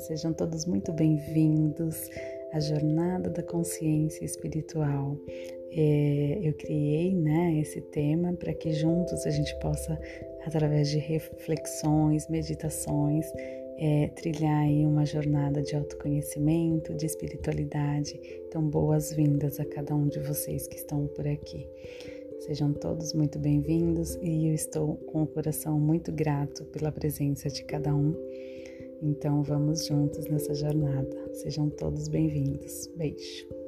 sejam todos muito bem-vindos à Jornada da Consciência Espiritual. É, eu criei né, esse tema para que juntos a gente possa, através de reflexões, meditações, é, trilhar aí uma jornada de autoconhecimento, de espiritualidade. Então, boas-vindas a cada um de vocês que estão por aqui. Sejam todos muito bem-vindos e eu estou com o coração muito grato pela presença de cada um. Então vamos juntos nessa jornada. Sejam todos bem-vindos. Beijo.